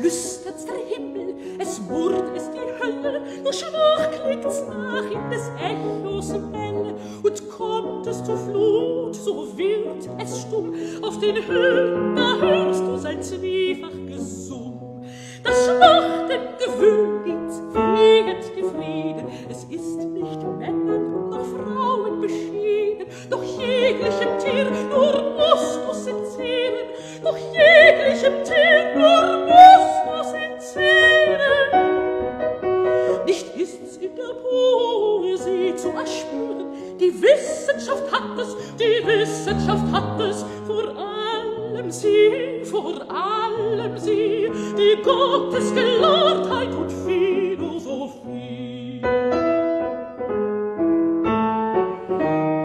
flüstert's der Himmel, es murrt es die Hölle, nur schwach klingt's nach in des Echos Welle, und kommt es zur Flut, so wird es stumm, auf den Höhen, da hörst du sein zwiefach Gesumm. Das schmachtende Wühllied fliehet die Frieden, es ist nicht Männern noch Frauen beschieden, doch jeglichem Tier nur musst du's entzehren, doch jeglichem Tier nur Wissenschaft hat es, die Wissenschaft hat es, vor allem sie, vor allem sie, die Gottesgelobtheit und Philosophie.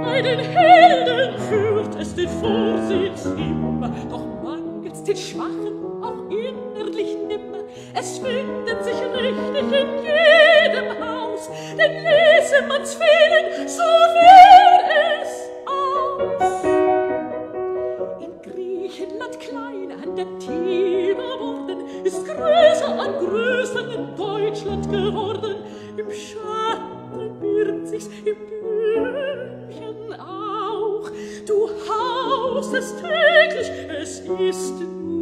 Einen Helden führt es den Vorsitz immer, doch mangelt's den Schwachen auch innerlich nimmer, es findet sich richtig in jedem, jedem Haus, denn lese man's fehlen, so wär es aus. In Griechenland klein an der Tiber worden, ist größer an größer in Deutschland geworden. Im Schatten birgt sich's, im Blümchen auch. Du haust es täglich, es ist nur